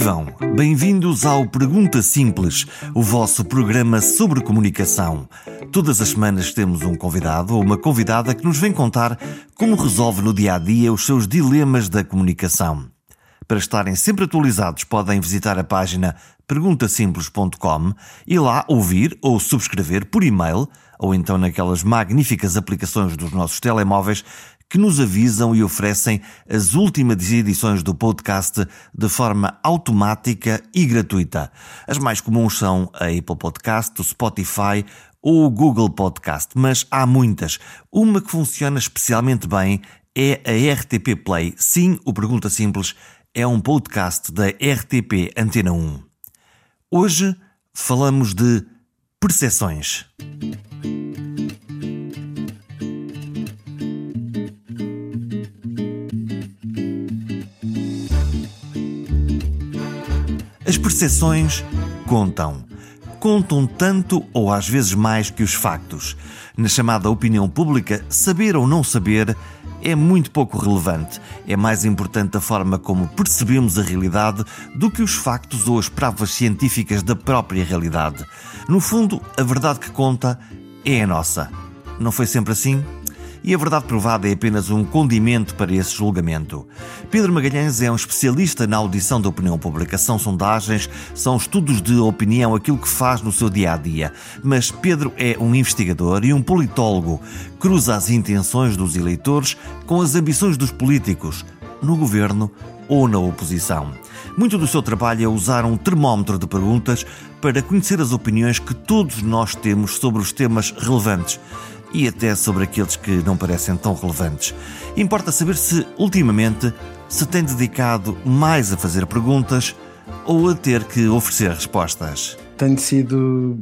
Vivam! Bem-vindos ao Pergunta Simples, o vosso programa sobre comunicação. Todas as semanas temos um convidado ou uma convidada que nos vem contar como resolve no dia a dia os seus dilemas da comunicação. Para estarem sempre atualizados, podem visitar a página perguntasimples.com e lá ouvir ou subscrever por e-mail ou então naquelas magníficas aplicações dos nossos telemóveis que nos avisam e oferecem as últimas edições do podcast de forma automática e gratuita. As mais comuns são a Apple Podcast, o Spotify ou o Google Podcast, mas há muitas. Uma que funciona especialmente bem é a RTP Play. Sim, o Pergunta Simples é um podcast da RTP Antena 1. Hoje falamos de percepções. As percepções contam. Contam tanto ou às vezes mais que os factos. Na chamada opinião pública, saber ou não saber é muito pouco relevante. É mais importante a forma como percebemos a realidade do que os factos ou as provas científicas da própria realidade. No fundo, a verdade que conta é a nossa. Não foi sempre assim? E a verdade provada é apenas um condimento para esse julgamento. Pedro Magalhães é um especialista na audição da opinião pública. São sondagens, são estudos de opinião, aquilo que faz no seu dia a dia. Mas Pedro é um investigador e um politólogo. Cruza as intenções dos eleitores com as ambições dos políticos, no governo ou na oposição. Muito do seu trabalho é usar um termómetro de perguntas para conhecer as opiniões que todos nós temos sobre os temas relevantes e até sobre aqueles que não parecem tão relevantes. Importa saber se, ultimamente, se tem dedicado mais a fazer perguntas ou a ter que oferecer respostas. Tenho sido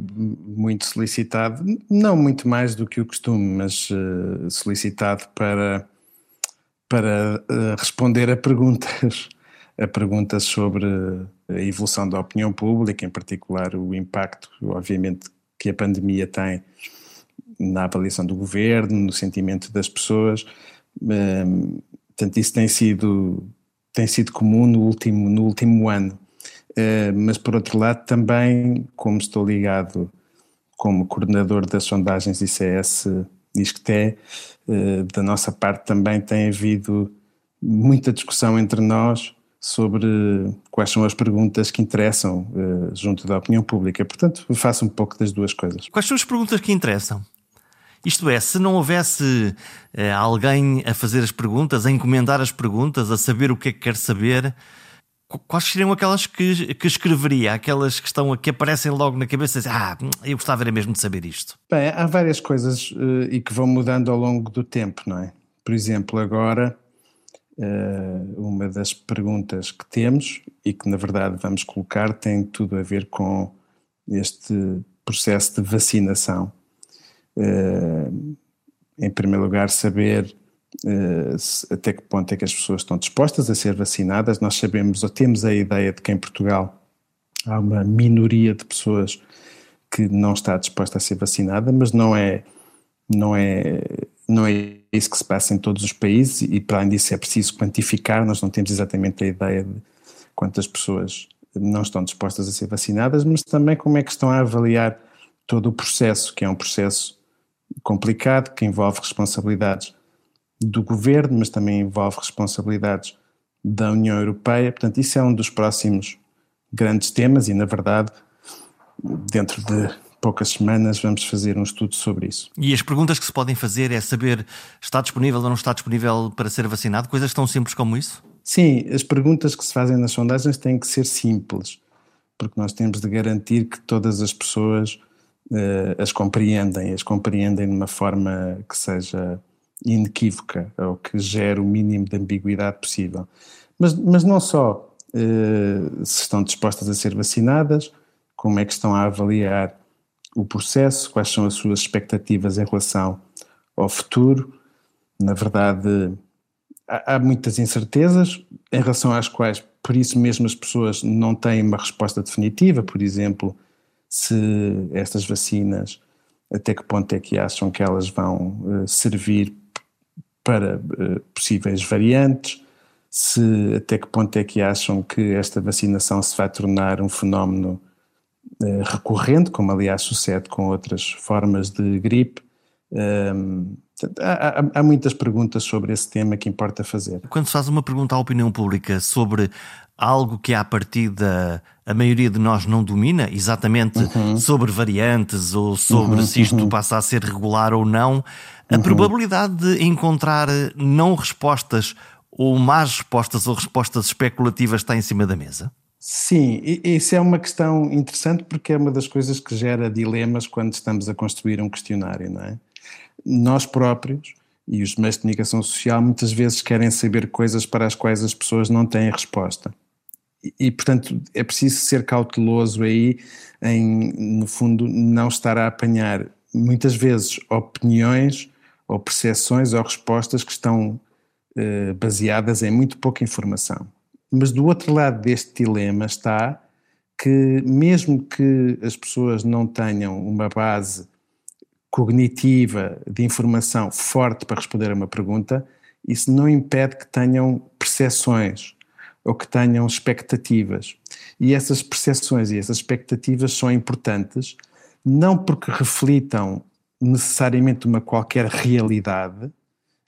muito solicitado, não muito mais do que o costume, mas uh, solicitado para, para uh, responder a perguntas, a perguntas sobre a evolução da opinião pública, em particular o impacto, obviamente, que a pandemia tem na avaliação do governo, no sentimento das pessoas. Um, portanto, isso tem sido, tem sido comum no último, no último ano. Uh, mas, por outro lado, também, como estou ligado como coordenador das sondagens ICS ISCTE, uh, da nossa parte também tem havido muita discussão entre nós sobre quais são as perguntas que interessam uh, junto da opinião pública. Portanto, faço um pouco das duas coisas. Quais são as perguntas que interessam? Isto é, se não houvesse eh, alguém a fazer as perguntas, a encomendar as perguntas, a saber o que é que quer saber, quais seriam aquelas que, que escreveria? Aquelas que, estão, que aparecem logo na cabeça dizem, ah, eu gostava era mesmo de saber isto. Bem, há várias coisas uh, e que vão mudando ao longo do tempo, não é? Por exemplo, agora, uh, uma das perguntas que temos e que na verdade vamos colocar tem tudo a ver com este processo de vacinação em primeiro lugar, saber se, até que ponto é que as pessoas estão dispostas a ser vacinadas. Nós sabemos ou temos a ideia de que em Portugal há uma minoria de pessoas que não está disposta a ser vacinada, mas não é, não é, não é isso que se passa em todos os países e para além disso é preciso quantificar, nós não temos exatamente a ideia de quantas pessoas não estão dispostas a ser vacinadas, mas também como é que estão a avaliar todo o processo, que é um processo complicado, que envolve responsabilidades do governo, mas também envolve responsabilidades da União Europeia. Portanto, isso é um dos próximos grandes temas e, na verdade, dentro de poucas semanas vamos fazer um estudo sobre isso. E as perguntas que se podem fazer é saber está disponível ou não está disponível para ser vacinado? Coisas tão simples como isso? Sim, as perguntas que se fazem nas sondagens têm que ser simples, porque nós temos de garantir que todas as pessoas as compreendem, as compreendem de uma forma que seja inequívoca ou que gere o mínimo de ambiguidade possível. Mas, mas não só uh, se estão dispostas a ser vacinadas, como é que estão a avaliar o processo, quais são as suas expectativas em relação ao futuro. Na verdade, há, há muitas incertezas em relação às quais, por isso mesmo, as pessoas não têm uma resposta definitiva. Por exemplo, se estas vacinas, até que ponto é que acham que elas vão uh, servir para uh, possíveis variantes, se até que ponto é que acham que esta vacinação se vai tornar um fenómeno uh, recorrente, como aliás sucede com outras formas de gripe. Um, há, há, há, muitas perguntas sobre esse tema que importa fazer. Quando se faz uma pergunta à opinião pública sobre algo que à partida a maioria de nós não domina, exatamente uhum. sobre variantes ou sobre uhum, se isto uhum. passa a ser regular ou não, a uhum. probabilidade de encontrar não respostas ou más respostas ou respostas especulativas está em cima da mesa? Sim, isso é uma questão interessante porque é uma das coisas que gera dilemas quando estamos a construir um questionário, não é? Nós próprios e os meios de comunicação social muitas vezes querem saber coisas para as quais as pessoas não têm resposta. E, e portanto, é preciso ser cauteloso aí em, no fundo, não estar a apanhar muitas vezes opiniões ou percepções ou respostas que estão eh, baseadas em muito pouca informação. Mas do outro lado deste dilema está que, mesmo que as pessoas não tenham uma base cognitiva de informação forte para responder a uma pergunta, isso não impede que tenham percepções ou que tenham expectativas. E essas percepções e essas expectativas são importantes, não porque reflitam necessariamente uma qualquer realidade,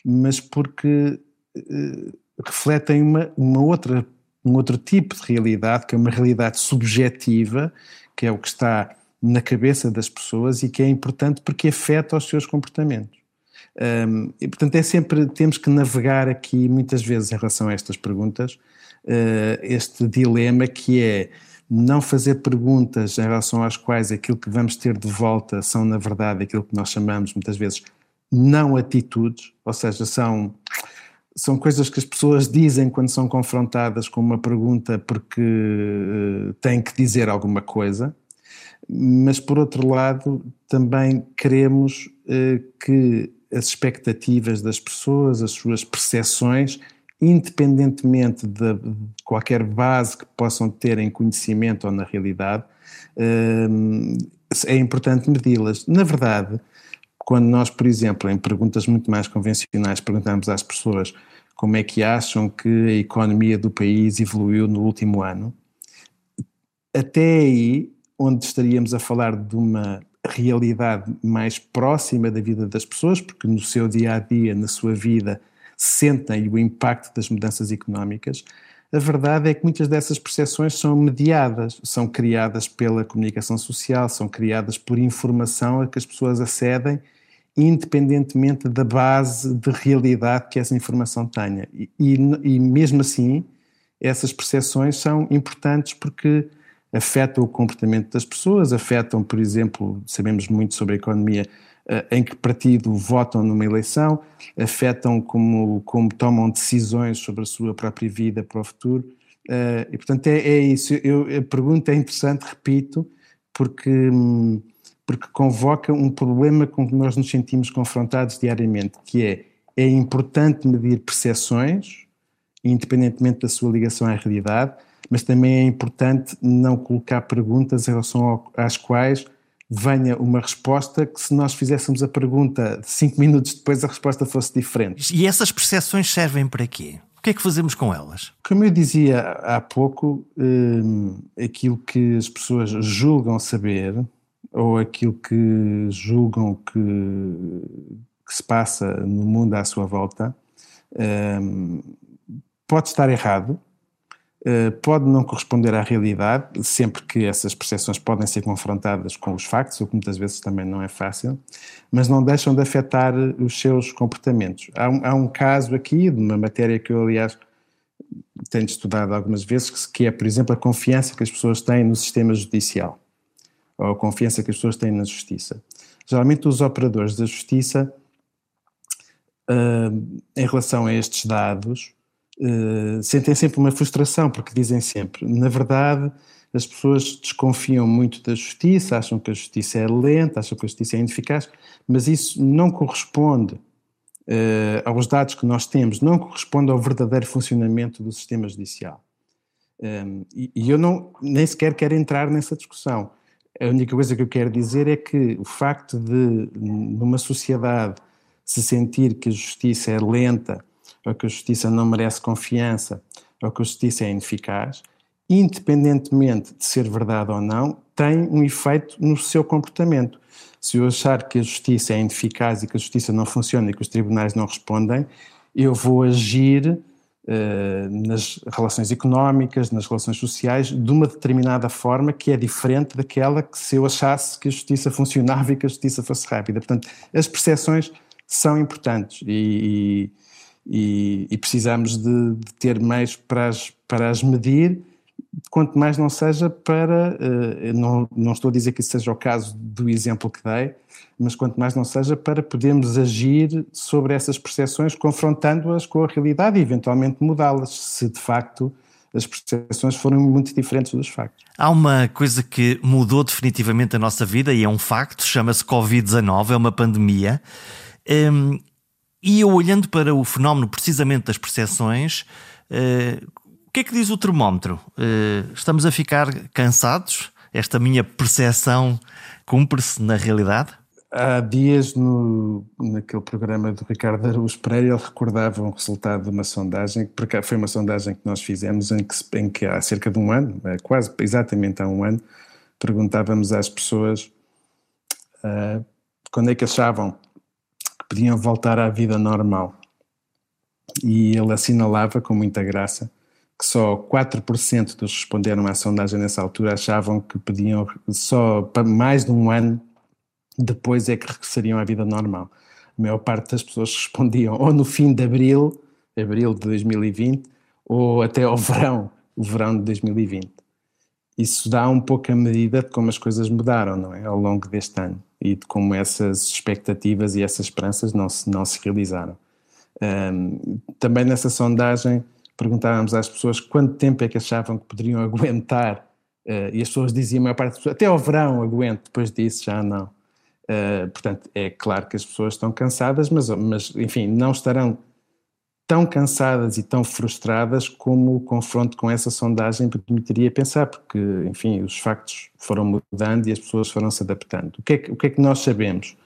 mas porque eh, refletem uma, uma outra, um outro tipo de realidade, que é uma realidade subjetiva, que é o que está na cabeça das pessoas e que é importante porque afeta os seus comportamentos. Um, e portanto é sempre, temos que navegar aqui muitas vezes em relação a estas perguntas, uh, este dilema que é não fazer perguntas em relação às quais aquilo que vamos ter de volta são na verdade aquilo que nós chamamos muitas vezes não atitudes, ou seja, são são coisas que as pessoas dizem quando são confrontadas com uma pergunta porque uh, têm que dizer alguma coisa, mas por outro lado também queremos uh, que as expectativas das pessoas, as suas percepções, independentemente de, de qualquer base que possam ter em conhecimento ou na realidade, uh, é importante medi-las. Na verdade, quando nós, por exemplo, em perguntas muito mais convencionais, perguntamos às pessoas como é que acham que a economia do país evoluiu no último ano, até aí, onde estaríamos a falar de uma realidade mais próxima da vida das pessoas, porque no seu dia a dia, na sua vida, sentem o impacto das mudanças económicas, a verdade é que muitas dessas percepções são mediadas, são criadas pela comunicação social, são criadas por informação a que as pessoas acedem independentemente da base de realidade que essa informação tenha. E, e, e mesmo assim, essas percepções são importantes porque afetam o comportamento das pessoas, afetam, por exemplo, sabemos muito sobre a economia, eh, em que partido votam numa eleição, afetam como, como tomam decisões sobre a sua própria vida para o futuro. Eh, e, portanto, é, é isso. Eu, a pergunta é interessante, repito, porque porque convoca um problema com que nós nos sentimos confrontados diariamente, que é é importante medir percepções, independentemente da sua ligação à realidade, mas também é importante não colocar perguntas em relação ao, às quais venha uma resposta que se nós fizéssemos a pergunta cinco minutos depois a resposta fosse diferente. E essas percepções servem para quê? O que é que fazemos com elas? Como eu dizia há pouco, hum, aquilo que as pessoas julgam saber ou aquilo que julgam que, que se passa no mundo à sua volta um, pode estar errado, pode não corresponder à realidade, sempre que essas percepções podem ser confrontadas com os factos, o que muitas vezes também não é fácil, mas não deixam de afetar os seus comportamentos. Há um, há um caso aqui, de uma matéria que eu, aliás, tenho estudado algumas vezes, que é, por exemplo, a confiança que as pessoas têm no sistema judicial ou a confiança que as pessoas têm na justiça. Geralmente os operadores da justiça, uh, em relação a estes dados, uh, sentem sempre uma frustração, porque dizem sempre, na verdade, as pessoas desconfiam muito da justiça, acham que a justiça é lenta, acham que a justiça é ineficaz, mas isso não corresponde uh, aos dados que nós temos, não corresponde ao verdadeiro funcionamento do sistema judicial. Um, e, e eu não, nem sequer quero entrar nessa discussão. A única coisa que eu quero dizer é que o facto de, numa sociedade, se sentir que a justiça é lenta ou que a justiça não merece confiança, ou que a justiça é ineficaz, independentemente de ser verdade ou não, tem um efeito no seu comportamento. Se eu achar que a justiça é ineficaz e que a justiça não funciona e que os tribunais não respondem, eu vou agir uh, nas relações económicas, nas relações sociais, de uma determinada forma que é diferente daquela que se eu achasse que a justiça funcionava e que a justiça fosse rápida. Portanto, as percepções são importantes e, e, e precisamos de, de, ter meios para as, para as medir quanto mais não seja para, uh, não, não estou a dizer que isso seja o caso do exemplo que dei, mas quanto mais não seja para podermos agir sobre essas percepções, confrontando-as com a realidade e eventualmente mudá-las, se de facto as percepções foram muito diferentes dos factos. Há uma coisa que mudou definitivamente a nossa vida e é um facto, chama-se Covid-19, é uma pandemia. Um, e eu olhando para o fenómeno precisamente das percepções, uh, o que é que diz o termómetro? Uh, estamos a ficar cansados? Esta minha percepção cumpre-se na realidade? Há dias, no, naquele programa do Ricardo Araújo Pereira, ele recordava um resultado de uma sondagem, porque foi uma sondagem que nós fizemos em que, em que há cerca de um ano, é quase exatamente há um ano, perguntávamos às pessoas uh, quando é que achavam podiam voltar à vida normal. E ele assinalava com muita graça que só 4% dos que responderam à sondagem nessa altura achavam que podiam só para mais de um ano depois é que regressariam à vida normal. A maior parte das pessoas respondiam ou no fim de abril, abril de 2020, ou até ao verão, o verão de 2020. Isso dá um pouco a medida de como as coisas mudaram, não é? Ao longo deste ano e de como essas expectativas e essas esperanças não se, não se realizaram. Um, também nessa sondagem perguntávamos às pessoas quanto tempo é que achavam que poderiam aguentar, uh, e as pessoas diziam, a maior parte das pessoas, até ao verão aguento, depois disso já não. Uh, portanto, é claro que as pessoas estão cansadas, mas, mas, enfim, não estarão tão cansadas e tão frustradas como o confronto com essa sondagem permitiria pensar, porque, enfim, os factos foram mudando e as pessoas foram se adaptando. O que é que, que, é que nós sabemos?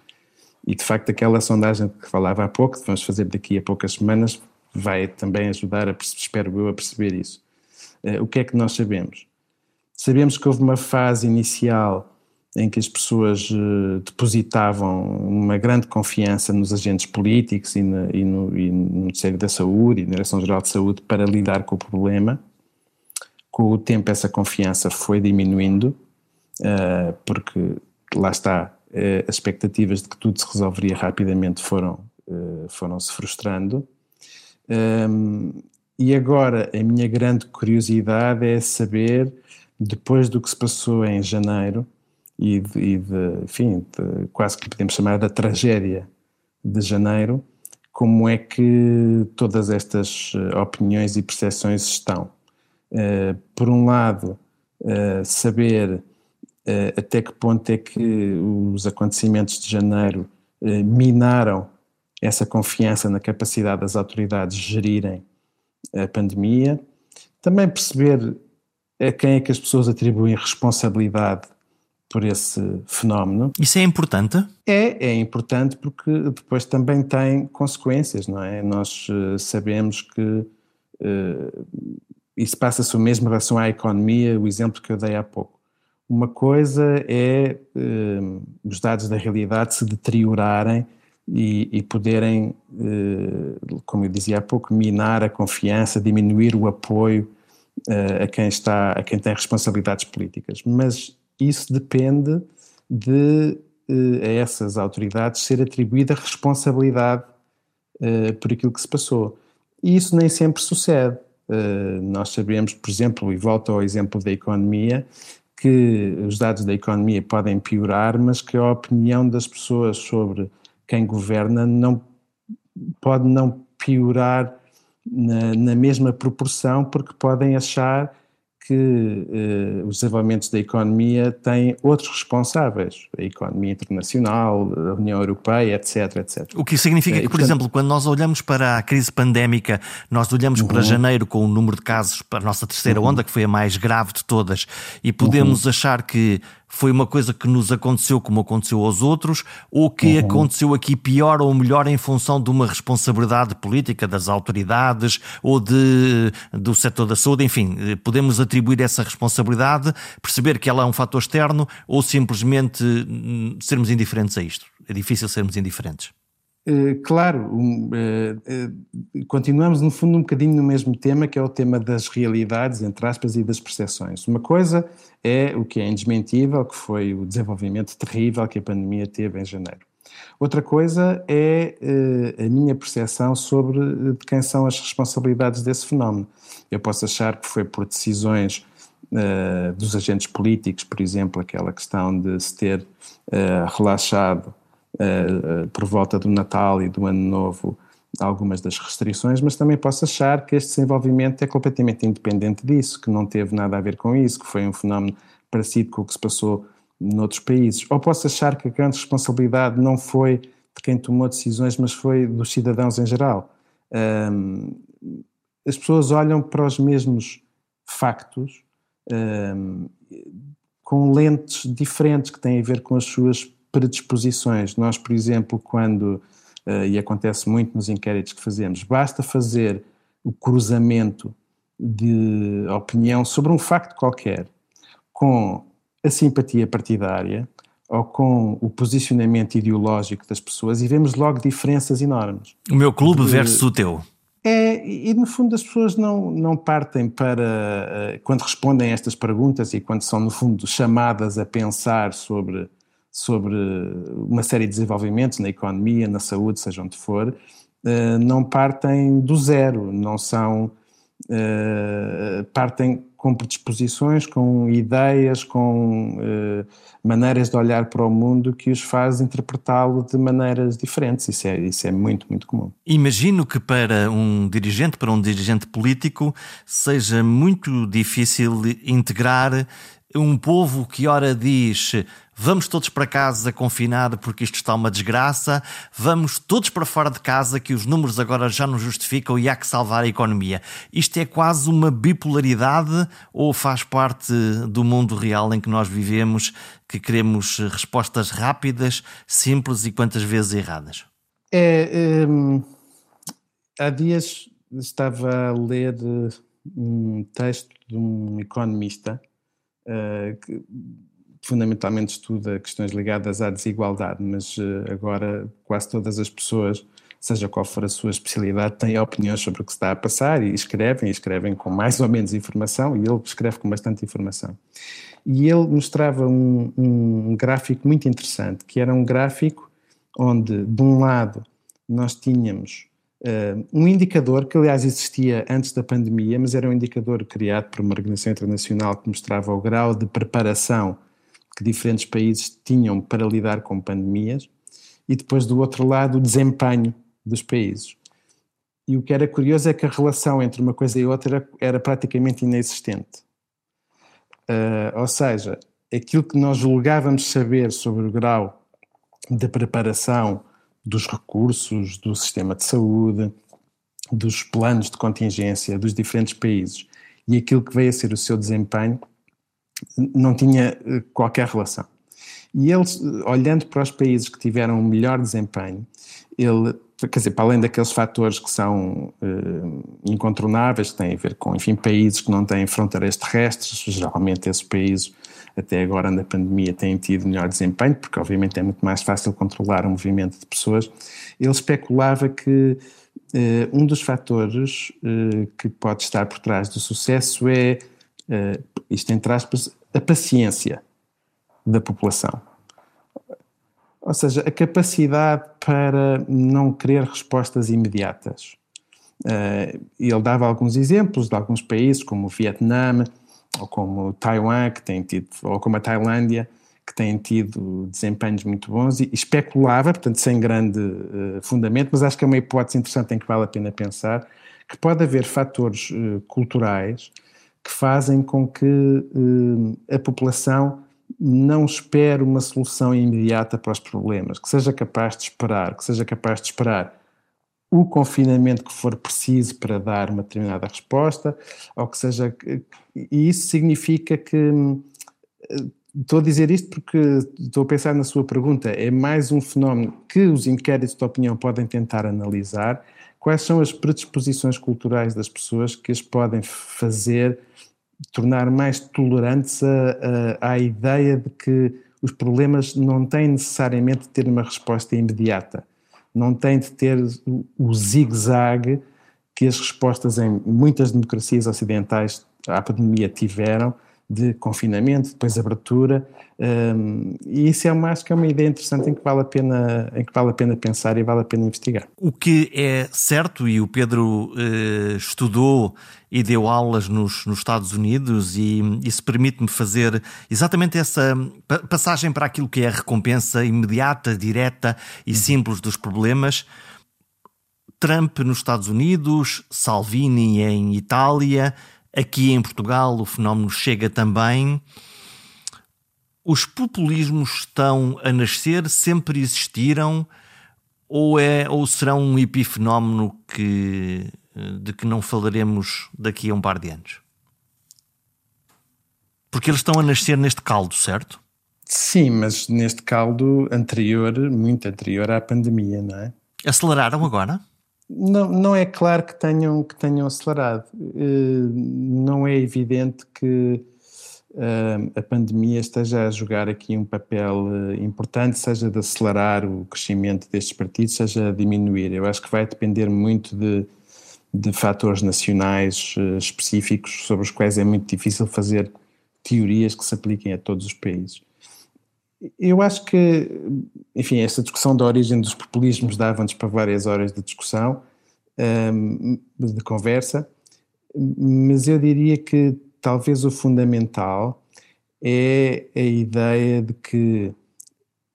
E, de facto, aquela sondagem que falava há pouco, que vamos fazer daqui a poucas semanas, vai também ajudar, a, espero eu, a perceber isso. Uh, o que é que nós sabemos? Sabemos que houve uma fase inicial em que as pessoas uh, depositavam uma grande confiança nos agentes políticos e, na, e, no, e, no, Ministério da Saúde e na Direção-Geral de Saúde para lidar com o problema. Com o tempo, essa confiança foi diminuindo, uh, porque lá está, as expectativas de que tudo se resolveria rapidamente foram, foram se frustrando. Um, e agora a minha grande curiosidade é saber, depois do que se passou em janeiro, e de, e de enfim, de, quase que podemos chamar da tragédia de janeiro, como é que todas estas eh, opiniões e percepções estão. Uh, por um lado, uh, saber uh, até que ponto é que os acontecimentos de janeiro minaram essa confiança na capacidade das autoridades gerirem a pandemia, também perceber a quem é que as pessoas atribuem responsabilidade por esse fenómeno. Isso é importante? É, é importante porque depois também tem consequências, não é? Nós uh, sabemos que uh, isso passa-se o mesmo em relação à economia, o exemplo que eu dei há pouco. Uma coisa é uh, os dados da realidade se deteriorarem e, e poderem, eh, como eu dizia há pouco, minar a confiança, diminuir o apoio eh, a quem está, a quem tem responsabilidades políticas. Mas isso depende de eh, a essas autoridades ser atribuída responsabilidade por aquilo que se passou. E isso nem sempre sucede. nós sabemos, por exemplo, e volto ao exemplo da economia, que os dados da economia podem piorar, mas que a opinião das pessoas sobre quem governa não pode não piorar na, na mesma proporção, porque podem achar que eh, os desenvolvimentos da economia têm outros responsáveis, a economia internacional, a União Europeia, etc, etc. O que significa é, que, por portanto, exemplo, quando nós olhamos para a crise pandémica, nós olhamos uhum. para janeiro com o número de casos para a nossa terceira uhum. onda, que foi a mais grave de todas, e podemos uhum. achar que Foi uma coisa que nos aconteceu como aconteceu aos outros, ou que uhum. aconteceu aqui pior ou melhor em função de uma responsabilidade política das autoridades ou de, do setor da saúde? Enfim, podemos atribuir essa responsabilidade, perceber que ela é um fator externo ou simplesmente hum, sermos indiferentes a isto? É difícil sermos indiferentes. Eh, claro, uh, uh, continuamos no fundo um bocadinho no mesmo tema, que é o tema das realidades, entre aspas, e das percepções. Uma coisa é o que é indesmentível, que foi o desenvolvimento terrível que a pandemia teve em janeiro. Outra coisa é a minha percepção sobre de quem são as responsabilidades desse fenómeno. Eu posso achar que foi por decisões dos agentes políticos, por exemplo, aquela questão de se ter relaxado uh, por volta do Natal e do Ano Novo algumas das restrições, mas também posso achar que este desenvolvimento é completamente independente disso, que não teve nada a ver com isso, que foi um fenómeno parecido com o que se passou noutros países. Ou posso achar que a grande responsabilidade não foi de quem tomou decisões, mas foi dos cidadãos em geral. Um, as pessoas olham para os mesmos factos um, com lentes diferentes que têm a ver com as suas predisposições. Nós, por exemplo, quando, uh, e acontece muito nos inquéritos que fazemos, basta fazer o cruzamento de opinião sobre um facto qualquer com a simpatia partidária ou com o posicionamento ideológico das pessoas e vemos logo diferenças enormes. O meu clube de, versus o teu. É, e no fundo as pessoas não, não partem para, eh, quando respondem a estas perguntas e quando são no fundo chamadas a pensar sobre sobre uma série de desenvolvimentos na economia, na saúde, seja onde for, eh, não partem do zero, não são. Eh, partem com predisposições, com ideias, com uh, maneiras de olhar para o mundo que os faz interpretá-lo de maneiras diferentes. Isso é, isso é muito, muito comum. Imagino que para um dirigente, para um dirigente político, seja muito difícil integrar um povo que ora diz vamos todos para casa confinar porque isto está uma desgraça, vamos todos para fora de casa que os números agora já não justificam e há que salvar a economia. Isto é quase uma bipolaridade ou faz parte do mundo real em que nós vivemos, que queremos respostas rápidas, simples e quantas vezes erradas? É, hum, há dias estava a ler um texto de um economista que fundamentalmente estuda questões ligadas à desigualdade, mas uh, agora quase todas as pessoas, seja qual for a sua especialidade, têm opiniões sobre o que está a passar e escrevem, e escrevem com mais ou menos informação, e ele escreve com bastante informação. E ele mostrava um, um gráfico muito interessante, que era um gráfico onde, de um lado, nós tínhamos um indicador que, aliás, existia antes da pandemia, mas era um indicador criado por uma organização internacional que mostrava o grau de preparação que diferentes países tinham para lidar com pandemias, e depois, do outro lado, o desempenho dos países. E o que era curioso é que a relação entre uma coisa e outra era, praticamente inexistente. Uh, ou seja, aquilo que nós julgávamos saber sobre o grau de preparação dos recursos, do sistema de saúde, dos planos de contingência dos diferentes países e aquilo que veio a ser o seu desempenho não tinha eh, qualquer relação. E ele, olhando para os países que tiveram um melhor desempenho, ele, quer dizer, para além daqueles fatores que são uh, incontornáveis, que têm a ver com, enfim, países que não têm fronteiras terrestres, geralmente esses países até agora na pandemia têm tido melhor desempenho, porque obviamente é muito mais fácil controlar o movimento de pessoas, ele especulava que uh, um dos fatores uh, que pode estar por trás do sucesso é, uh, isto entre aspas, a paciência da população. Ou seja, a capacidade para não querer respostas imediatas. ele dava alguns exemplos de alguns países, como o Vietnã, ou como Taiwan, que tem tido, ou como a Tailândia, que têm tido desempenhos muito bons. E especulava, portanto, sem grande uh, fundamento, mas acho que é uma hipótese interessante em que vale a pena pensar, que pode haver fatores uh, culturais que fazem com que uh, a população não espere uma solução imediata para os problemas, que seja capaz de esperar, que seja capaz de esperar o confinamento que for preciso para dar uma determinada resposta, ou que seja. E isso significa que hum, estou a dizer isto porque estou a pensar na sua pergunta. É mais um fenómeno que os inquéritos de opinião podem tentar analisar. Quais são as predisposições culturais das pessoas que as podem fazer tornar mais tolerantes a, a, à ideia de que os problemas não têm necessariamente de ter uma resposta imediata, não têm de ter o zigue-zague que as respostas em muitas democracias ocidentais à pandemia tiveram, de confinamento, depois abertura, um, e isso é uma, acho que é uma ideia interessante em que, vale a pena, em que vale a pena pensar e vale a pena investigar. O que é certo, e o Pedro uh, estudou e deu aulas nos, nos Estados Unidos, e isso permite-me fazer exatamente essa passagem para aquilo que é a recompensa imediata, direta e uhum. simples dos problemas. Trump nos Estados Unidos, Salvini em Itália, Aqui em Portugal o fenómeno chega também. Os populismos estão a nascer, sempre existiram, ou, é, ou serão um epifenómeno que, de que não falaremos daqui a um par de anos? Porque eles estão a nascer neste caldo, certo? Sim, mas neste caldo anterior, muito anterior à pandemia, não é? Aceleraram agora? Não, não é claro que tenham, que tenham acelerado. Eh, não é evidente que eh, a pandemia esteja a jogar aqui um papel eh, importante, seja de acelerar o crescimento destes partidos, seja a diminuir. Eu acho que vai depender muito de, de fatores nacionais específicos sobre os quais é muito difícil fazer teorias que se apliquem a todos os países. Eu acho que, enfim, esta discussão da origem dos populismos dava-nos para várias horas de discussão, um, de conversa, mas eu diria que talvez o fundamental é a ideia de que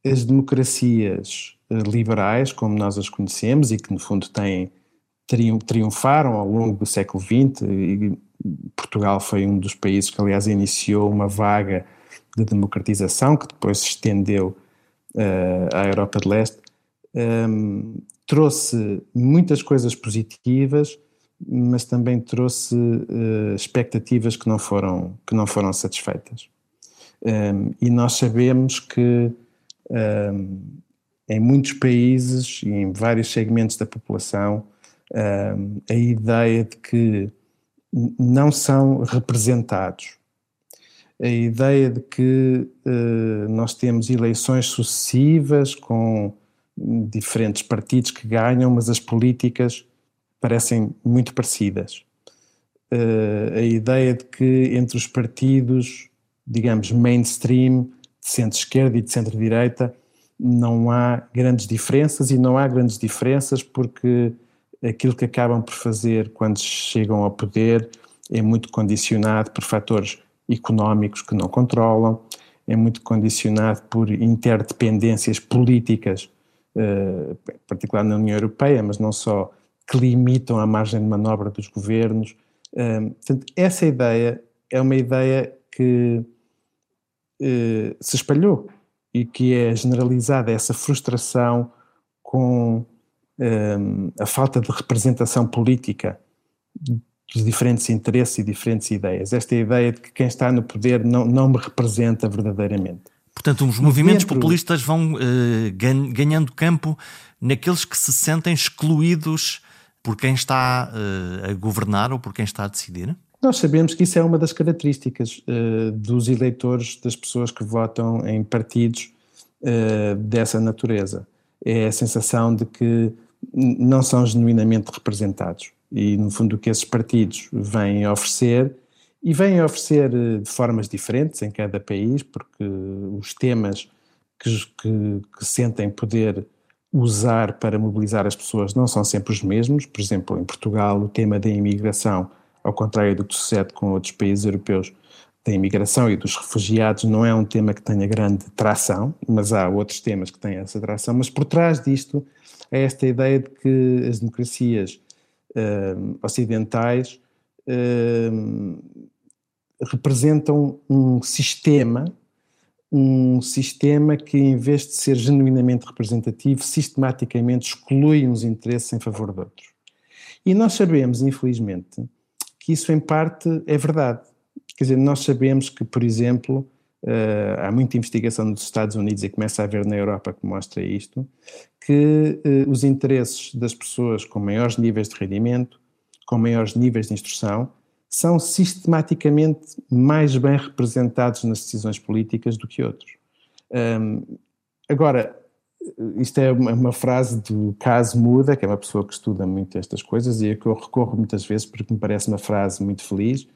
as democracias eh, liberais, como nós as conhecemos e que no fundo têm, triunfaram ao longo do século XX, Portugal foi um dos países que aliás iniciou uma vaga de democratização, que depois se estendeu uh, à Europa de Leste, um, ehm, trouxe muitas coisas positivas, mas também trouxe uh, expectativas que não foram, que não foram satisfeitas. Um, ehm, e nós sabemos que um, ehm, em muitos países e em vários segmentos da população, a ideia de que não são representados a ideia de que uh, nós temos eleições sucessivas com diferentes partidos que ganham, mas as políticas parecem muito parecidas. Uh, a ideia de que entre os partidos, digamos, mainstream, de centro-esquerda e de centro-direita, não há grandes diferenças e não há grandes diferenças porque aquilo que acabam por fazer quando chegam ao poder é muito condicionado por fatores económicos que não controlam, é muito condicionado por interdependências políticas, eh, particular na União Europeia, mas não só, que limitam a margem de manobra dos governos. Eh, portanto, essa ideia é uma ideia que eh, se espalhou e que é generalizada, essa frustração com a falta de representação política dos diferentes interesses e diferentes ideias. Esta ideia de que quem está no poder não, não me representa verdadeiramente. Portanto, os movimentos Dentro... populistas vão uh, ganhando campo naqueles que se sentem excluídos por quem está uh, a governar ou por quem está a decidir? Nós sabemos que isso é uma das características uh, dos eleitores, das pessoas que votam em partidos dessa natureza. É a sensação de que não são genuinamente representados e no fundo o que esses partidos vêm oferecer e vêm oferecer eh, de formas diferentes em cada país, porque os temas que, que, que, sentem poder usar para mobilizar as pessoas não são sempre os mesmos. Por exemplo, em Portugal, o tema da imigração, ao contrário do que sucede com outros países europeus, da imigração e dos refugiados não é um tema que tenha grande tração, mas há outros temas que têm essa tração. Mas por trás disto é esta ideia de que as democracias uh, ocidentais uh, representam um sistema, um sistema que em vez de ser genuinamente representativo, sistematicamente exclui uns interesses em favor de outros. E nós sabemos, infelizmente, que isso em parte é verdade. Quer dizer, nós sabemos que, por exemplo, uh, há muita investigação nos Estados Unidos e começa a haver na Europa que mostra isto, que uh, os interesses das pessoas com maiores níveis de rendimento, com maiores níveis de instrução, são sistematicamente mais bem representados nas decisões políticas do que outros. Um, agora, isto é uma, uma, frase do Caso Muda, que é uma pessoa que estuda muito estas coisas e a que eu recorro muitas vezes porque me parece uma frase muito feliz.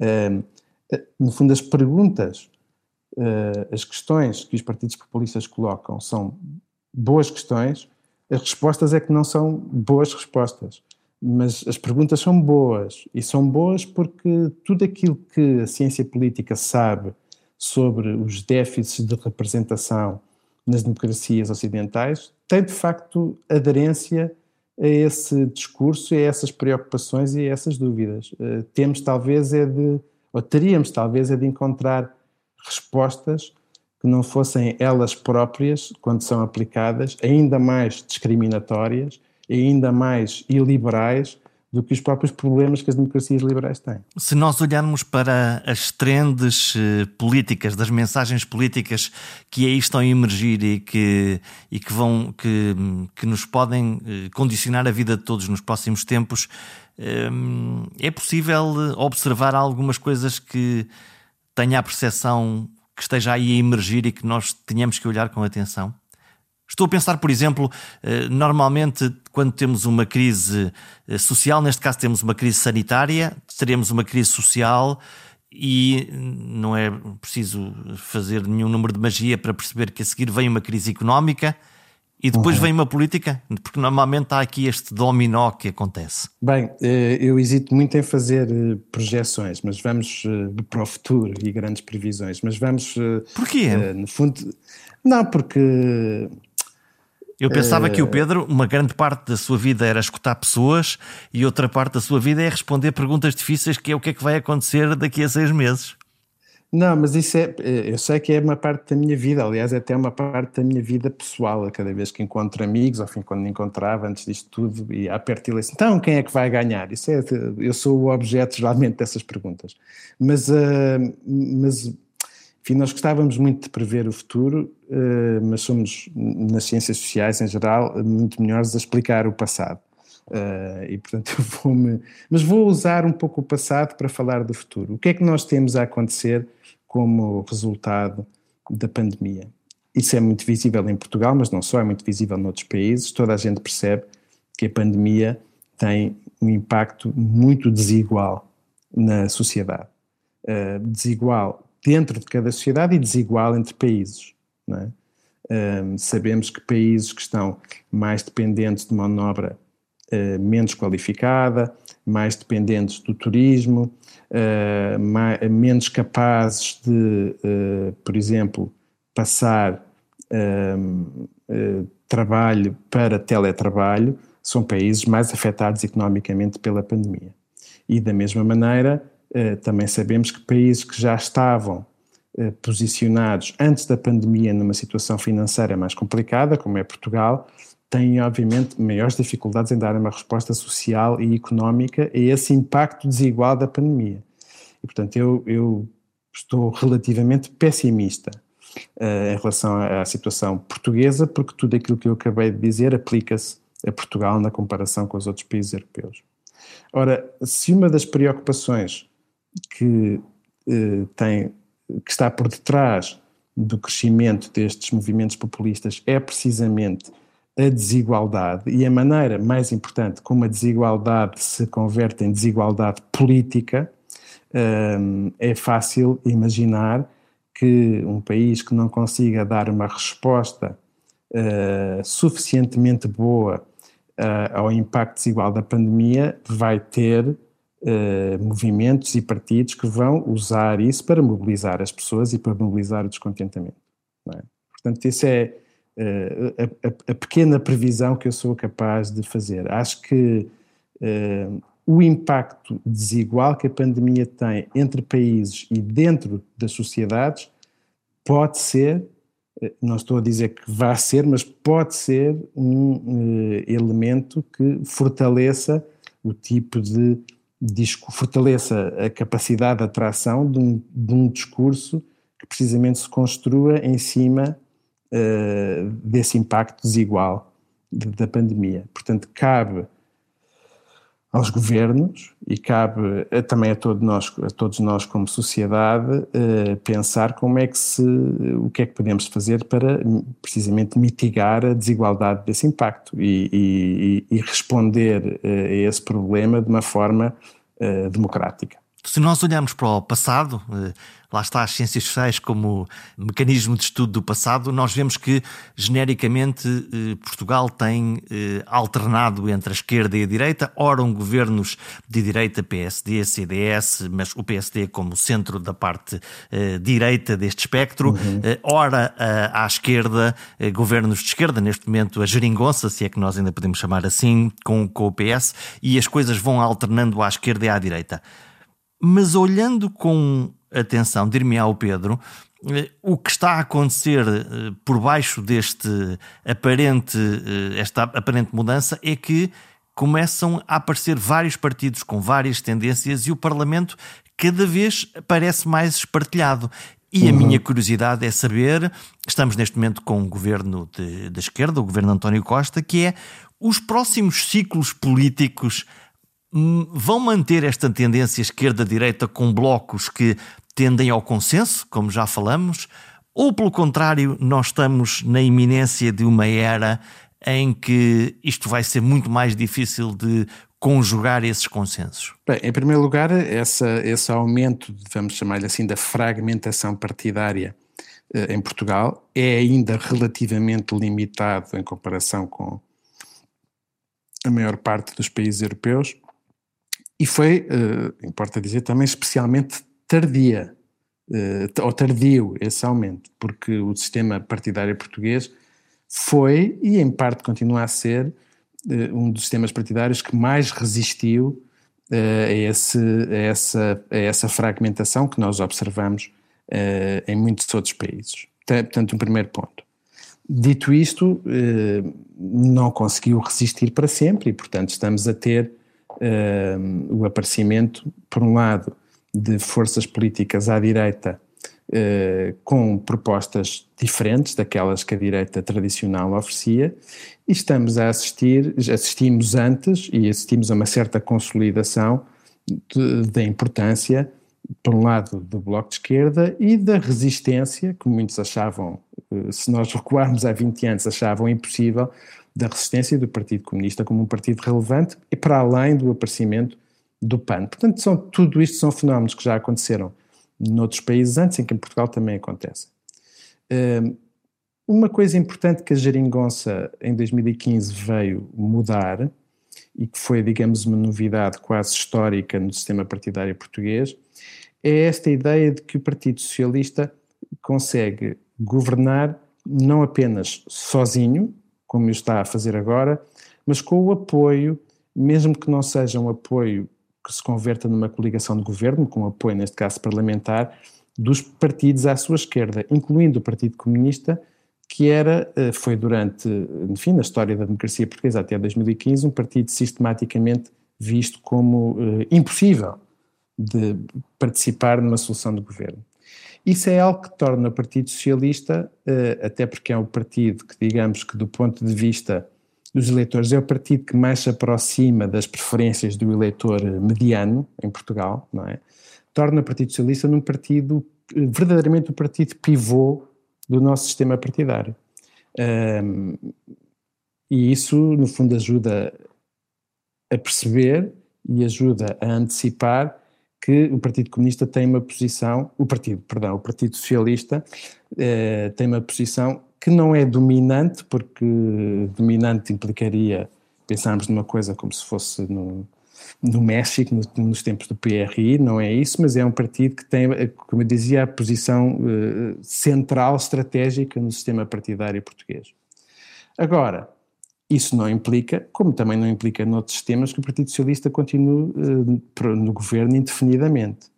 Um, no fundo, as perguntas, as questões que os partidos populistas colocam são boas questões, as respostas é que não são boas respostas mas as perguntas são boas e são boas porque tudo aquilo que a ciência política sabe sobre os déficits de representação nas democracias ocidentais tem de facto aderência a esse discurso, a essas preocupações e a essas dúvidas. Uh, temos talvez é de, ou teríamos talvez é de encontrar respostas que não fossem elas próprias, quando são aplicadas, ainda mais discriminatórias ainda mais iliberais do que os próprios problemas que as democracias liberais têm. Se nós olharmos para as trendes eh, políticas, das mensagens políticas que aí estão a emergir e que, e que vão que, que nos podem eh, condicionar a vida de todos nos próximos tempos, eh, é possível observar algumas coisas que tenha a percepção que esteja aí a emergir e que nós tenhamos que olhar com atenção? Estou a pensar, por exemplo, eh, normalmente quando temos uma crise eh, social, neste caso temos uma crise sanitária, teremos uma crise social e não é preciso fazer nenhum número de magia para perceber que a seguir vem uma crise económica e depois uhum. vem uma política, porque normalmente há aqui este dominó que acontece. Bem, eh, eu hesito muito em fazer projeções, mas vamos para o futuro e grandes previsões, mas vamos. Porquê? No fundo, não, porque eu pensava que o eh, Pedro, uma grande parte da sua vida era escutar pessoas e outra parte da sua vida é responder perguntas difíceis, que é o que é que vai acontecer daqui a seis meses. Não, mas isso é, eh, eu sei que é uma parte da minha vida, aliás, é até uma parte da minha vida pessoal, a cada vez que encontro amigos, ou enfim, quando me encontrava antes disto tudo, e à perto dele assim, então quem é que vai ganhar? Isso é, eu sou o objeto geralmente dessas perguntas. Mas, uh, mas enfim, nós gostávamos muito de prever o futuro, eh, mas somos, nas ciências sociais em geral, muito melhores a explicar o passado. Eh, e portanto eu vou-me. Mas vou usar um pouco o passado para falar do futuro. O que é que nós temos a acontecer como resultado da pandemia? Isso é muito visível em Portugal, mas não só, é muito visível noutros países. Toda a gente percebe que a pandemia tem um impacto muito desigual na sociedade. Uh, desigual dentro de cada sociedade e desigual entre países. É? Um, sabemos que países que estão mais dependentes de mão de obra uh, menos qualificada, mais dependentes do turismo, uh, mais, menos capazes de, uh, por exemplo, passar trabalho para teletrabalho, são países mais afetados economicamente pela pandemia. E da mesma maneira, eh, também sabemos que países que já estavam eh, posicionados antes da pandemia numa situação financeira mais complicada, como é Portugal, têm obviamente maiores dificuldades em dar uma resposta social e económica a esse impacto desigual da pandemia. E portanto eu, eu estou relativamente pessimista uh, em relação à, situação portuguesa, porque tudo aquilo que eu acabei de dizer aplica-se a Portugal na comparação com os outros países europeus. Ora, se uma das preocupações que eh, tem, que está por detrás do crescimento destes movimentos populistas é precisamente a desigualdade e a maneira mais importante como a desigualdade se converte em desigualdade política, eh, é fácil imaginar que um país que não consiga dar uma resposta uh, suficientemente boa uh, ao impacto desigual da pandemia vai ter uh, movimentos e partidos que vão usar isso para mobilizar as pessoas e para mobilizar o descontentamento. É? Portanto, isso é a, a, a, pequena previsão que eu sou capaz de fazer. Acho que uh, o impacto desigual que a pandemia tem entre países e dentro das sociedades pode ser, não estou a dizer que vai ser, mas pode ser um elemento que fortaleça o tipo de fortaleça a capacidade de atração de um, de um discurso que precisamente se construa em cima uh, desse impacto desigual de, da pandemia. Portanto, cabe aos governos e cabe também a, todo nós, a todos nós como sociedade uh, pensar como é que se, o que é que podemos fazer para precisamente mitigar a desigualdade desse impacto e, e, e responder uh, a esse problema de uma forma democrática. Se nós olharmos para o passado, lá está as ciências sociais como mecanismo de estudo do passado, nós vemos que genericamente eh, Portugal tem eh, alternado entre a esquerda e a direita, ora um governos de direita, PSD, CDS, mas o PSD como centro da parte eh, direita deste espectro, uhum. ora à esquerda, governos de esquerda, neste momento a geringonça, se é que nós ainda podemos chamar assim, com, com o PS, e as coisas vão alternando à esquerda e à direita. Mas olhando com atenção, dir-me ao Pedro, eh, o que está a acontecer eh, por baixo deste aparente, eh, esta aparente mudança é que começam a aparecer vários partidos com várias tendências e o Parlamento cada vez parece mais espartilhado. E a uhum. minha curiosidade é saber, estamos neste momento com um governo de, de esquerda, o governo António Costa, que é os próximos ciclos políticos vão manter esta tendência esquerda-direita com blocos que tendem ao consenso, como já falamos, ou pelo contrário, nós estamos na iminência de uma era em que isto vai ser muito mais difícil de conjugar esses consensos? Bem, em primeiro lugar, essa, esse aumento, vamos chamar-lhe assim, da fragmentação partidária eh, em Portugal é ainda relativamente limitado em comparação com a maior parte dos países europeus e foi, eh, importa dizer, também especialmente tardia, uh, ou tardio esse aumento, porque o sistema partidário português foi, e em parte continua a ser, uh, um dos sistemas partidários que mais resistiu uh, a, esse, a, essa, a essa fragmentação que nós observamos em muitos outros países. Portanto, um primeiro ponto. Dito isto, não conseguiu resistir para sempre e, portanto, estamos a ter o aparecimento, por um lado, de forças políticas à direita eh, com propostas diferentes daquelas que a direita tradicional oferecia e estamos a assistir, assistimos antes e assistimos a uma certa consolidação da importância, por um lado, do Bloco de Esquerda e da resistência, que muitos achavam, eh, se nós recuarmos há 20 anos, achavam impossível, da resistência do Partido Comunista como um partido relevante e para além do aparecimento do PAN. Portanto, são, tudo isto são fenómenos que já aconteceram noutros países antes, em que em Portugal também acontece. Hum, uma coisa importante que a Jeringonça em 2015 veio mudar e que foi, digamos, uma novidade quase histórica no sistema partidário português, é esta ideia de que o Partido Socialista consegue governar não apenas sozinho, como está a fazer agora, mas com o apoio, mesmo que não seja um apoio que se converta numa coligação de governo, com apoio, neste caso parlamentar, dos partidos à sua esquerda, incluindo o Partido Comunista, que era, eh, foi durante, enfim, na história da democracia portuguesa até 2015, um partido sistematicamente visto como uh, impossível de participar numa solução de governo. Isso é algo que torna o Partido Socialista, uh, até porque é um partido que, digamos que do ponto de vista dos eleitores é o partido que mais se aproxima das preferências do eleitor mediano em Portugal, não é? Torna o Partido Socialista num partido, verdadeiramente o partido pivô do nosso sistema partidário. Um, e isso, no fundo, ajuda a perceber e ajuda a antecipar que o Partido Comunista tem uma posição, o Partido, perdão, o Partido Socialista eh, tem uma posição que não é dominante, porque dominante implicaria pensarmos numa coisa como se fosse no, no México, no, nos tempos do PRI, não é isso, mas é um partido que tem, como eu dizia, a posição uh, central, estratégica no sistema partidário português. Agora, isso não implica, como também não implica noutros sistemas, que o Partido Socialista continue uh, no governo indefinidamente.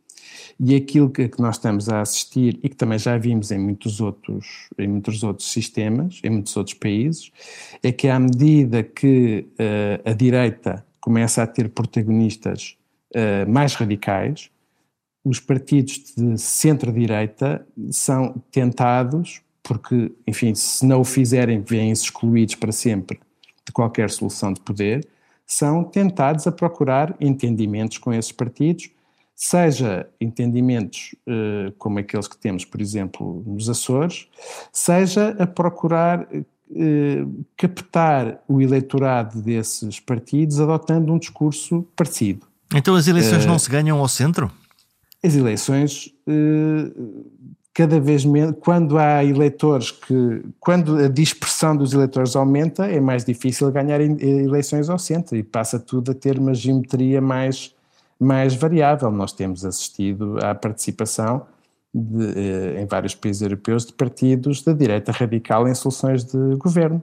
E aquilo que, nós estamos a assistir e que também já vimos em muitos outros, em muitos outros sistemas, em muitos outros países, é que à medida que uh, a direita começa a ter protagonistas uh, mais radicais, os partidos de centro-direita são tentados, porque, enfim, se não o fizerem, vêm-se excluídos para sempre de qualquer solução de poder, são tentados a procurar entendimentos com esses partidos, seja entendimentos eh, como aqueles que temos, por exemplo, nos Açores, seja a procurar eh, captar o eleitorado desses partidos adotando um discurso parecido. Então as eleições uh, não se ganham ao centro? As eleições, uh, cada vez menos, quando há eleitores que, quando a dispersão dos eleitores aumenta, é mais difícil ganhar eleições ao centro e passa tudo a ter uma geometria mais, mais variável. Nós temos assistido à participação de, uh, em vários países europeus de partidos da direita radical em soluções de governo,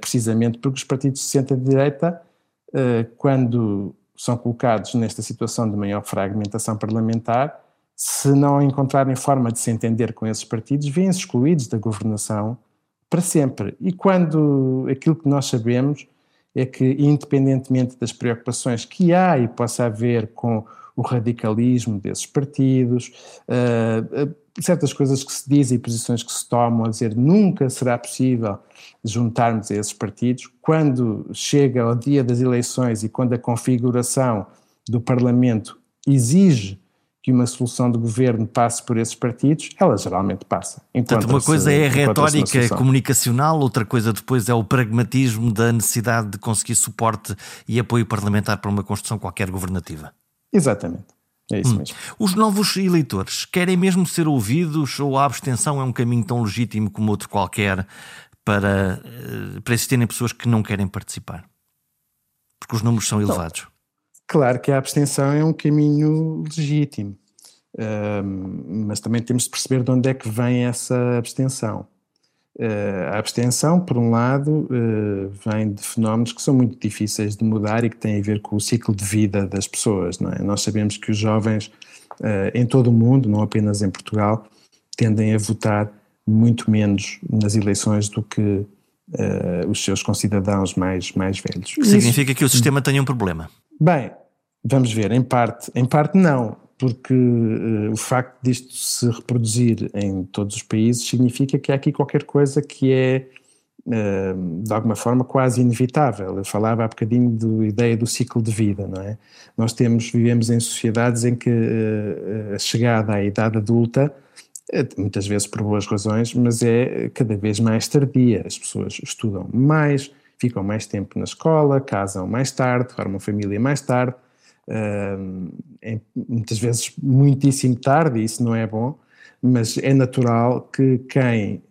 precisamente porque os partidos de centro-direita, quando são colocados nesta situação de maior fragmentação parlamentar, se não encontrarem forma de se entender com esses partidos, vêm-se excluídos da governação para sempre. E quando aquilo que nós sabemos é que, independentemente das preocupações que há e possa haver com o radicalismo desses partidos, uh, certas coisas que se dizem e posições que se tomam a dizer nunca será possível juntarmos a esses partidos, quando chega ao dia das eleições e quando a configuração do Parlamento exige que uma solução de governo passe por esses partidos, ela geralmente passa. Portanto, uma coisa é a retórica comunicacional, outra coisa depois é o pragmatismo da necessidade de conseguir suporte e apoio parlamentar para uma construção qualquer governativa. Exatamente. É isso hum. mesmo. Os novos eleitores querem mesmo ser ouvidos ou a abstenção é um caminho tão legítimo como outro qualquer para, eh, para existirem pessoas que não querem participar? Porque os números são elevados. Então, claro que a abstenção é um caminho legítimo, mas também temos de perceber de onde é que vem essa abstenção. Uh, a abstenção, por um lado, uh, vem de fenómenos que são muito difíceis de mudar e que têm a ver com o ciclo de vida das pessoas. Não é? Nós sabemos que os jovens, uh, em todo o mundo, não apenas em Portugal, tendem a votar muito menos nas eleições do que os seus concidadãos mais, mais velhos. Significa que o sistema tem um problema? Bem, vamos ver, em parte, em parte não porque uh, o facto disto se reproduzir em todos os países significa que há aqui qualquer coisa que é, uh, de alguma forma, quase inevitável. Eu falava há bocadinho da ideia do ciclo de vida, não é? Nós temos, vivemos em sociedades em que uh, a chegada à idade adulta, muitas vezes por boas razões, mas é cada vez mais tardia. As pessoas estudam mais, ficam mais tempo na escola, casam mais tarde, formam família mais tarde, é muitas vezes muitíssimo tarde, e isso não é bom, mas é natural que quem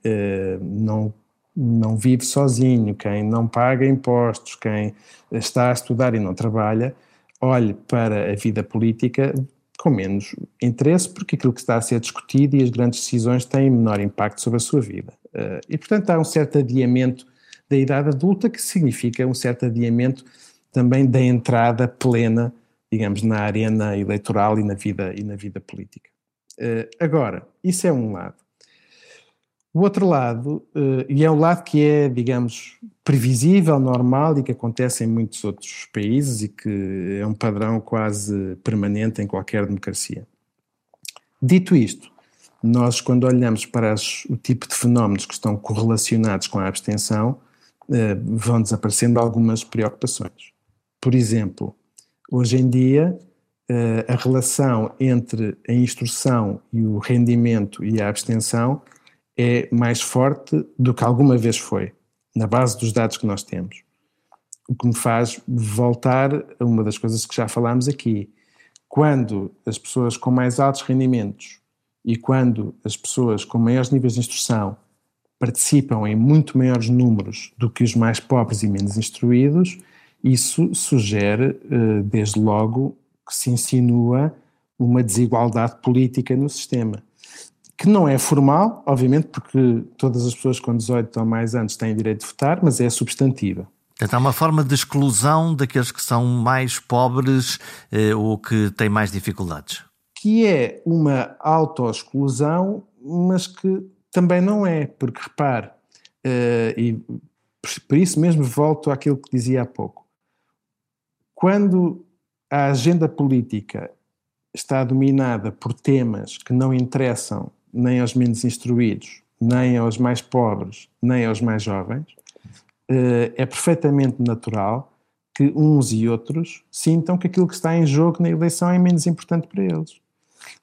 não, não vive sozinho, quem não paga impostos, quem está a estudar e não trabalha, olhe para a vida política com menos interesse, porque aquilo que está a ser discutido e as grandes decisões têm menor impacto sobre a sua vida. Uh, e, portanto, há um certo adiamento da idade adulta, que significa um certo adiamento também da entrada plena digamos, na arena eleitoral e na vida, e na vida política. Uh, agora, isso é um lado. O outro lado, uh, e é um lado que é, digamos, previsível, normal e que acontece em muitos outros países e que é um padrão quase permanente em qualquer democracia. Dito isto, nós, quando olhamos para as, o tipo de fenómenos que estão correlacionados com a abstenção, vão desaparecendo algumas preocupações. Por exemplo, Hoje em dia, eh, a relação entre a instrução e o rendimento e a abstenção é mais forte do que alguma vez foi, na base dos dados que nós temos. O que me faz voltar a uma das coisas que já falámos aqui. Quando as pessoas com mais altos rendimentos e quando as pessoas com maiores níveis de instrução participam em muito maiores números do que os mais pobres e menos instruídos, isso sugere, eh, desde logo, que se insinua uma desigualdade política no sistema. Que não é formal, obviamente, porque todas as pessoas com 18 ou mais anos têm direito de votar, mas é substantiva. Portanto, há uma forma de exclusão daqueles que são mais pobres eh, ou que têm mais dificuldades. Que é uma autoexclusão, mas que também não é, porque repare, eh, e por isso mesmo volto àquilo que dizia há pouco quando a agenda política está dominada por temas que não interessam nem aos menos instruídos, nem aos mais pobres, nem aos mais jovens, eh, é perfeitamente natural que uns e outros sintam que aquilo que está em jogo na eleição é menos importante para eles.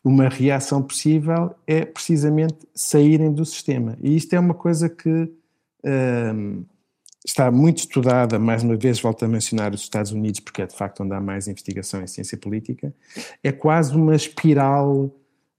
Uma reação possível é precisamente saírem do sistema. E isto é uma coisa que um, está muito estudada, mais uma vez volto a mencionar os Estados Unidos, porque é de facto onde há mais investigação em ciência política, é quase uma espiral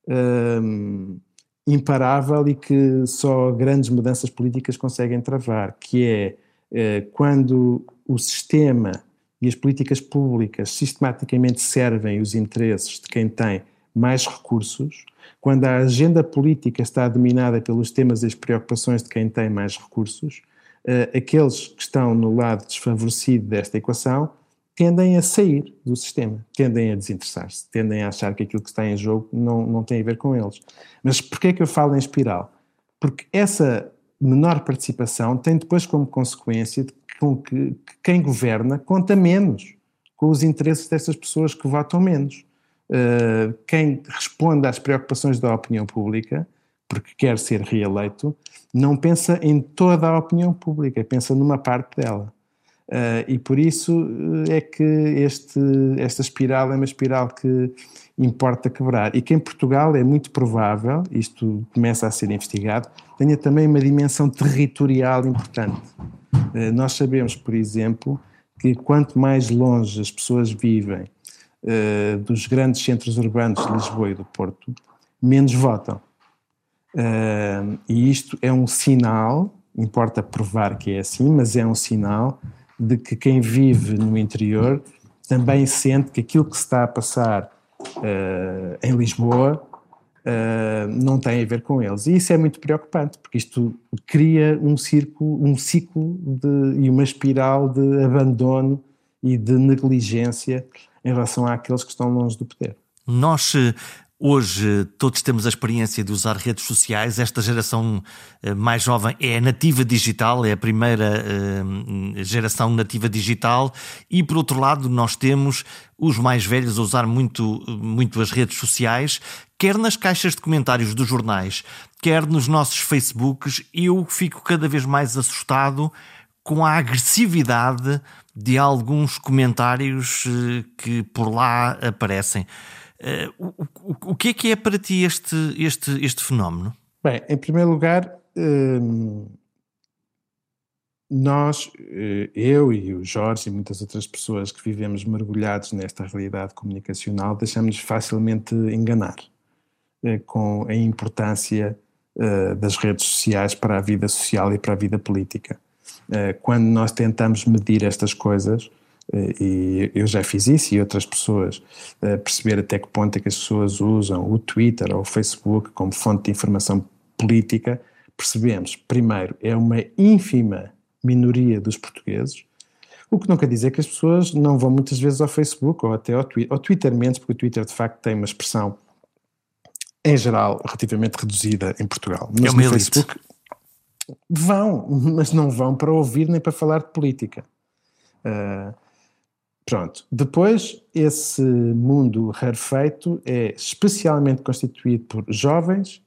um, imparável e que só grandes mudanças políticas conseguem travar, que é eh, quando o sistema e as políticas públicas sistematicamente servem os interesses de quem tem mais recursos, quando a agenda política está dominada pelos temas e as preocupações de quem tem mais recursos, uh, aqueles que estão no lado desfavorecido desta equação tendem a sair do sistema, tendem a desinteressar-se, tendem a achar que aquilo que está em jogo não, não tem a ver com eles. Mas porquê é que eu falo em espiral? Porque essa menor participação tem depois como consequência de com que, que quem governa conta menos com os interesses dessas pessoas que votam menos. Uh, quem responde às preocupações da opinião pública, porque quer ser reeleito, não pensa em toda a opinião pública, pensa numa parte dela. Uh, e por isso eh, é que este, esta espiral é uma espiral que importa quebrar. E que em Portugal é muito provável, isto começa a ser investigado, tenha também uma dimensão territorial importante. Nós sabemos, por exemplo, que quanto mais longe as pessoas vivem uh, dos grandes centros urbanos de Lisboa e do Porto, menos votam. e isto é um sinal, importa provar que é assim, mas é um sinal de que quem vive no interior também sente que aquilo que se está a passar uh, em Lisboa uh, não tem a ver com eles. E isso é muito preocupante, porque isto cria um círculo, um ciclo de, e uma espiral de abandono e de negligência em relação àqueles que estão longe do poder. Nós Hoje todos temos a experiência de usar redes sociais. Esta geração eh, mais jovem é nativa digital, é a primeira uh, geração nativa digital. E por outro lado, nós temos os mais velhos a usar muito, muito as redes sociais, quer nas caixas de comentários dos jornais, quer nos nossos Facebooks. Eu fico cada vez mais assustado com a agressividade de alguns comentários uh, que por lá aparecem. Uh, o, que é que é para ti este, este, este fenómeno? Bem, em primeiro lugar, hum, nós, eh, eu e o Jorge e muitas outras pessoas que vivemos mergulhados nesta realidade comunicacional, deixamos-nos facilmente enganar com a importância das redes sociais para a vida social e para a vida política. Quando nós tentamos medir estas coisas, eh, e eu já fiz isso e outras pessoas, eh, perceber até que ponto é que as pessoas usam o Twitter ou o Facebook como fonte de informação política, percebemos, primeiro, é uma ínfima minoria dos portugueses, o que não quer dizer que as pessoas não vão muitas vezes ao Facebook ou até ao Twitter, ao Twitter menos, porque o Twitter de facto tem uma expressão, em geral, relativamente reduzida em Portugal. Mas é no Facebook vão, mas não vão para ouvir nem para falar de política. Uh, Pronto. Depois, esse mundo rarefeito é especialmente constituído por jovens,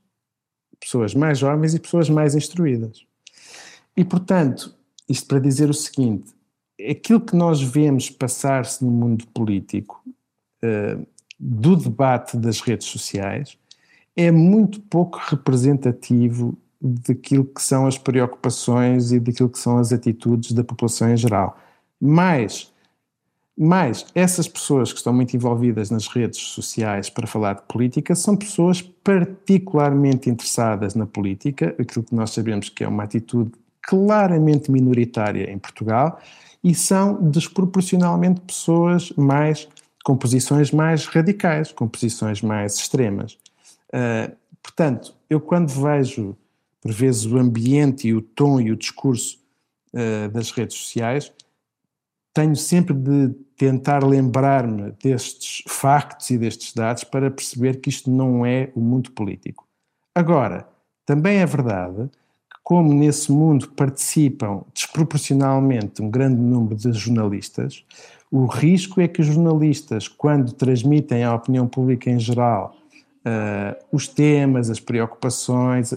pessoas mais jovens e pessoas mais instruídas. E, portanto, isto para dizer o seguinte: aquilo que nós vemos passar-se no mundo político, uh, do debate das redes sociais, é muito pouco representativo daquilo que são as preocupações e daquilo que são as atitudes da população em geral. Mais mas essas pessoas que estão muito envolvidas nas redes sociais para falar de política são pessoas particularmente interessadas na política, aquilo que nós sabemos que é uma atitude claramente minoritária em Portugal, e são desproporcionalmente pessoas mais com posições mais radicais, com posições mais extremas. Uh, portanto, eu quando vejo, por vezes, o ambiente e o tom e o discurso uh, das redes sociais, tenho sempre de tentar lembrar-me destes factos e destes dados para perceber que isto não é o mundo político. Agora, também é verdade que como nesse mundo participam desproporcionalmente um grande número de jornalistas, o risco é que os jornalistas, quando transmitem à opinião pública em geral uh, os temas, as preocupações,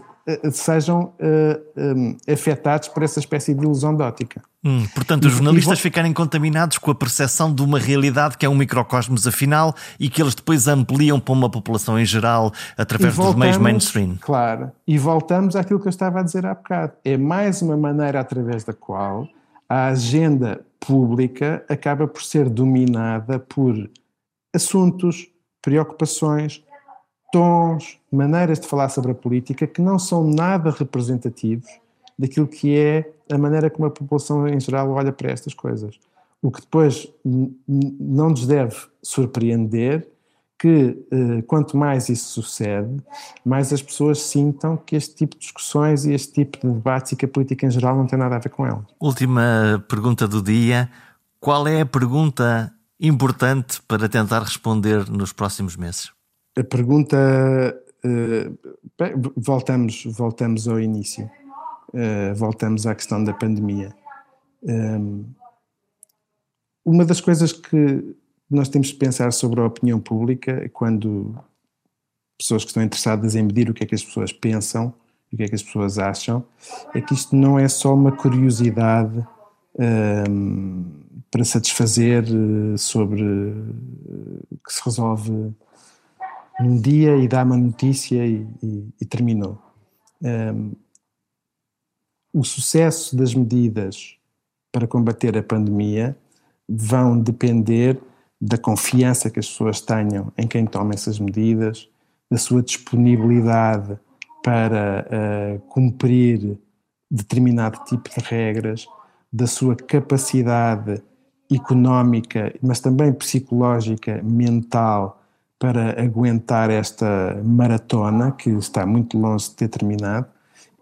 sejam uh, um, afetados por essa espécie de ilusão de ótica. Hum, portanto, os jornalistas ficarem contaminados com a percepção de uma realidade que é um microcosmos afinal e que eles depois ampliam para uma população em geral através voltamos, dos meios mainstream. Claro, e voltamos àquilo que eu estava a dizer há bocado. É mais uma maneira através da qual a agenda pública acaba por ser dominada por assuntos, preocupações, tons, maneiras de falar sobre a política que não são nada representativos daquilo que é a maneira como a população em geral olha para estas coisas. O que depois não nos deve surpreender que eh, quanto mais isso sucede, mais as pessoas sintam que este tipo de discussões e este tipo de debates e que a política em geral não tem nada a ver com elas. Última pergunta do dia. Qual é a pergunta importante para tentar responder nos próximos meses? A pergunta. Uh, voltamos, voltamos ao início. Uh, voltamos à questão da pandemia. Um, uma das coisas que nós temos de pensar sobre a opinião pública quando pessoas que estão interessadas em medir o que é que as pessoas pensam, o que é que as pessoas acham, é que isto não é só uma curiosidade um, para satisfazer eh, sobre que se resolve um dia e dá uma notícia e, e, e terminou. Um, o sucesso das medidas para combater a pandemia vão depender da confiança que as pessoas tenham em quem toma essas medidas, da sua disponibilidade para uh, cumprir determinado tipo de regras, da sua capacidade económica, mas também psicológica, mental, para aguentar esta maratona que está muito longe de ter terminado.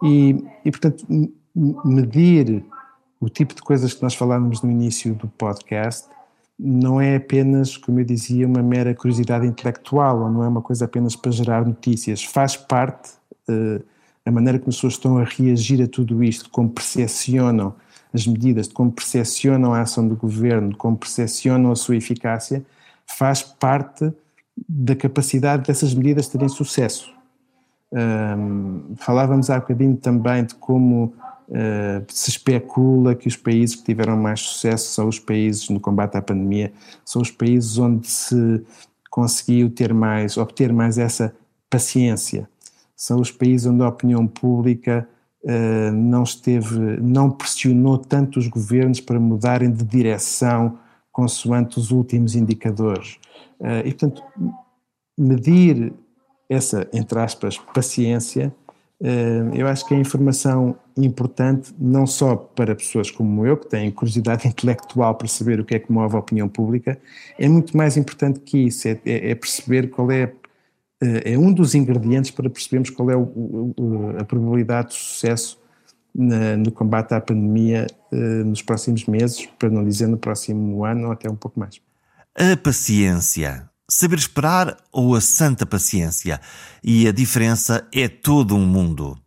E, e portanto, medir o tipo de coisas que nós falávamos no início do podcast não é apenas, como eu dizia, uma mera curiosidade intelectual, ou não é uma coisa apenas para gerar notícias. Faz parte uh, a maneira como as pessoas estão a reagir a tudo isto, como percepcionam as medidas, como percepcionam a ação do governo, como percepcionam a sua eficácia, faz parte da capacidade dessas medidas terem sucesso. Um, falávamos há bocadinho também de como uh, se especula que os países que tiveram mais sucesso são os países no combate à pandemia, são os países onde se conseguiu ter mais, obter mais essa paciência, são os países onde a opinião pública uh, não esteve, não pressionou tanto os governos para mudarem de direção consoante os últimos indicadores. Uh, e, portanto, medir essa, entre aspas, paciência, uh, eu acho que é informação importante não só para pessoas como eu, que têm curiosidade intelectual para saber o que é que move a opinião pública, é muito mais importante que isso, é, é, é perceber qual é, é um dos ingredientes para percebermos qual é o, a probabilidade de sucesso na, no combate à pandemia nos próximos meses, para não dizer no próximo ano ou até um pouco mais. A paciência. Saber esperar ou a santa paciência. E a diferença é todo um mundo.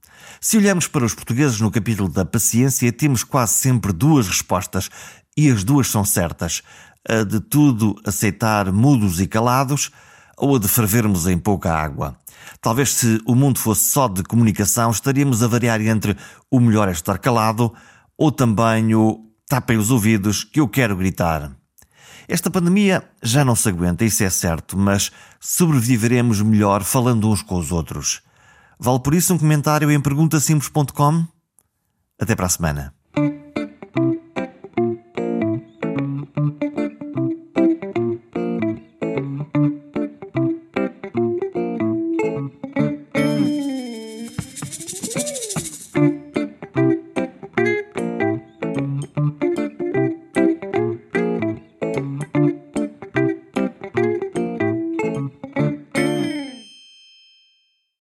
Se olhamos para os portugueses no capítulo da paciência, temos quase sempre duas respostas e as duas são certas: a de tudo aceitar mudos e calados ou a de fervermos em pouca água. Talvez se o mundo fosse só de comunicação, estaríamos a variar entre o melhor é estar calado ou também o tapem os ouvidos que eu quero gritar. Esta pandemia já não se aguenta, isso é certo, mas sobreviveremos melhor falando uns com os outros. Vale por isso um comentário em perguntasimples.com? Até para a semana.